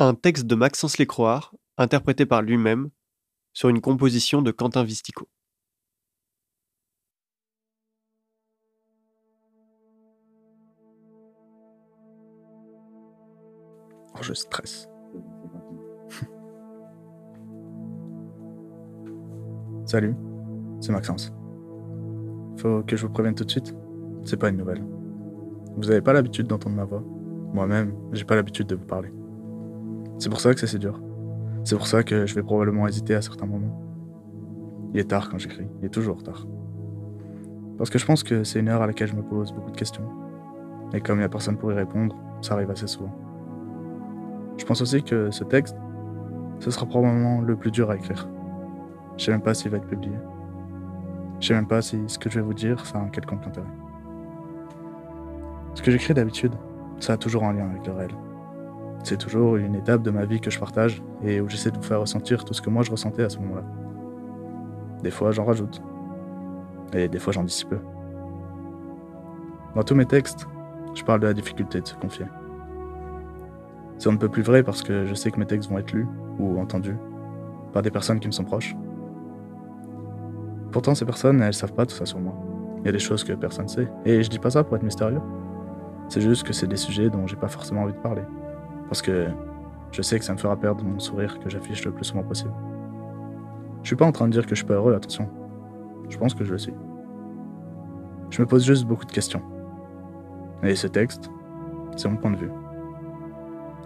Un texte de Maxence Lécroard, interprété par lui-même, sur une composition de Quentin Vistico. Oh, je stresse. Salut, c'est Maxence. Faut que je vous prévienne tout de suite, c'est pas une nouvelle. Vous avez pas l'habitude d'entendre ma voix. Moi-même, j'ai pas l'habitude de vous parler. C'est pour ça que c'est si dur. C'est pour ça que je vais probablement hésiter à certains moments. Il est tard quand j'écris, il est toujours tard. Parce que je pense que c'est une heure à laquelle je me pose beaucoup de questions. Et comme il n'y a personne pour y répondre, ça arrive assez souvent. Je pense aussi que ce texte, ce sera probablement le plus dur à écrire. Je sais même pas s'il va être publié. Je sais même pas si ce que je vais vous dire, ça a un quelconque intérêt. Ce que j'écris d'habitude, ça a toujours un lien avec le réel. C'est toujours une étape de ma vie que je partage et où j'essaie de vous faire ressentir tout ce que moi je ressentais à ce moment-là. Des fois, j'en rajoute. Et des fois, j'en dis si peu. Dans tous mes textes, je parle de la difficulté de se confier. C'est un peu plus vrai parce que je sais que mes textes vont être lus ou entendus par des personnes qui me sont proches. Pourtant, ces personnes, elles savent pas tout ça sur moi. Il y a des choses que personne sait. Et je dis pas ça pour être mystérieux. C'est juste que c'est des sujets dont j'ai pas forcément envie de parler. Parce que je sais que ça me fera perdre mon sourire que j'affiche le plus souvent possible. Je suis pas en train de dire que je suis pas heureux, attention. Je pense que je le suis. Je me pose juste beaucoup de questions. Et ce texte, c'est mon point de vue.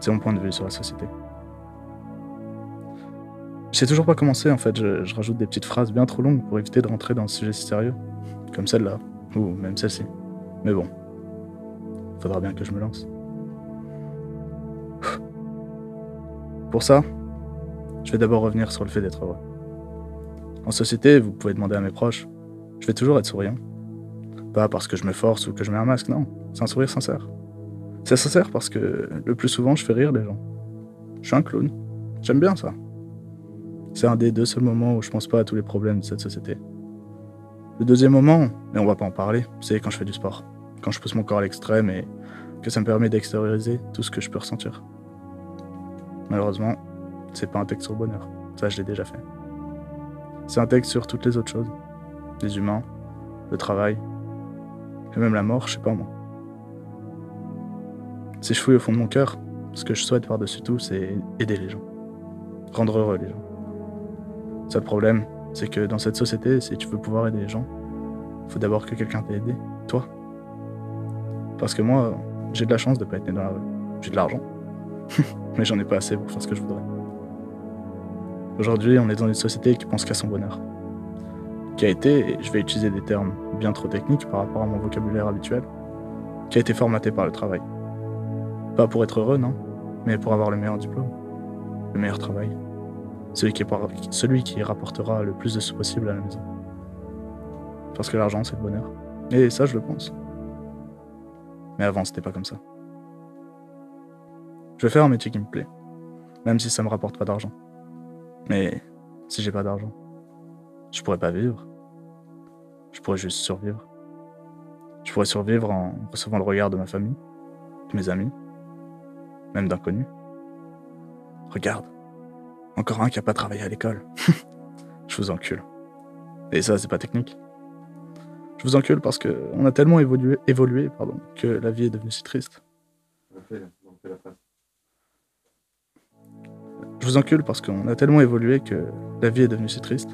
C'est mon point de vue sur la société. Je sais toujours pas commencer en fait, je, rajoute des petites phrases bien trop longues pour éviter de rentrer dans un sujet si sérieux, comme celle-là, ou même celle-ci. Mais bon, faudra bien que je me lance. Pour ça, je vais d'abord revenir sur le fait d'être heureux. En société, vous pouvez demander à mes proches, je vais toujours être souriant. Pas parce que je me force ou que je mets un masque, non, c'est un sourire sincère. C'est sincère parce que le plus souvent, je fais rire les gens. Je suis un clown. J'aime bien ça. C'est un des deux seuls moments où je pense pas à tous les problèmes de cette société. Le deuxième moment, mais on va pas en parler, c'est quand je fais du sport. Quand je pousse mon corps à l'extrême et que ça me permet d'extérioriser tout ce que je peux ressentir. Malheureusement, c'est pas un texte sur le bonheur. Ça, je l'ai déjà fait. C'est un texte sur toutes les autres choses. Les humains, le travail, et même la mort, je sais pas moi. Si je fouille au fond de mon cœur, ce que je souhaite par-dessus tout, c'est aider les gens. Rendre heureux les gens. Seul problème, c'est que dans cette société, si tu veux pouvoir aider les gens, faut d'abord que quelqu'un t'ait aidé, toi. Parce que moi, j'ai de la chance de pas être né dans la rue. J'ai de l'argent. Mais j'en ai pas assez pour faire ce que je voudrais. Aujourd'hui, on est dans une société qui pense qu'à son bonheur. Qui a été, et je vais utiliser des termes bien trop techniques par rapport à mon vocabulaire habituel, qui a été formaté par le travail. Pas pour être heureux, non, mais pour avoir le meilleur diplôme, le meilleur travail, celui qui, celui qui rapportera le plus de sous possible à la maison. Parce que l'argent, c'est le bonheur. Et ça, je le pense. Mais avant, c'était pas comme ça. Je vais faire un métier qui me plaît, même si ça me rapporte pas d'argent. Mais si j'ai pas d'argent, je pourrais pas vivre. Je pourrais juste survivre. Je pourrais survivre en recevant le regard de ma famille, de mes amis, même d'inconnus. Regarde, encore un qui a pas travaillé à l'école. je vous encule. Et ça, c'est pas technique. Je vous encule parce que on a tellement évolué, évolué pardon, que la vie est devenue si triste. Je vous encule parce qu'on a tellement évolué que la vie est devenue si triste.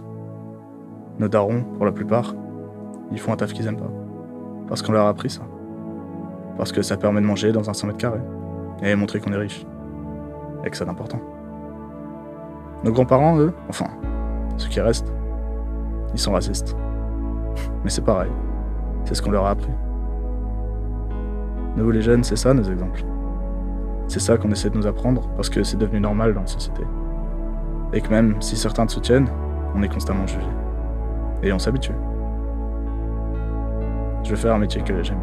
Nos darons, pour la plupart, ils font un taf qu'ils aiment pas. Parce qu'on leur a appris ça. Parce que ça permet de manger dans un 100 mètres carrés et montrer qu'on est riche. Et que c'est important. Nos grands-parents, eux, enfin, ceux qui restent, ils sont racistes. Mais c'est pareil. C'est ce qu'on leur a appris. Nous, les jeunes, c'est ça nos exemples. C'est ça qu'on essaie de nous apprendre parce que c'est devenu normal dans la société. Et que même si certains te soutiennent, on est constamment jugé. Et on s'habitue. Je veux faire un métier que j'aime.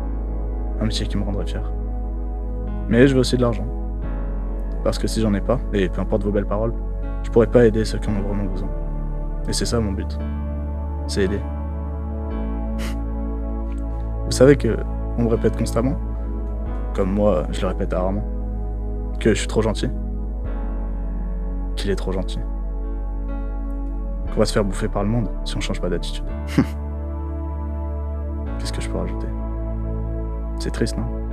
Un métier qui me rendrait fier. Mais je veux aussi de l'argent. Parce que si j'en ai pas, et peu importe vos belles paroles, je pourrais pas aider ceux qui en ont vraiment besoin. Et c'est ça mon but. C'est aider. Vous savez que on me répète constamment, comme moi je le répète rarement, que je suis trop gentil. qu'il est trop gentil. Qu'on va se faire bouffer par le monde si on change pas d'attitude. Qu'est-ce que je peux rajouter? C'est triste, non?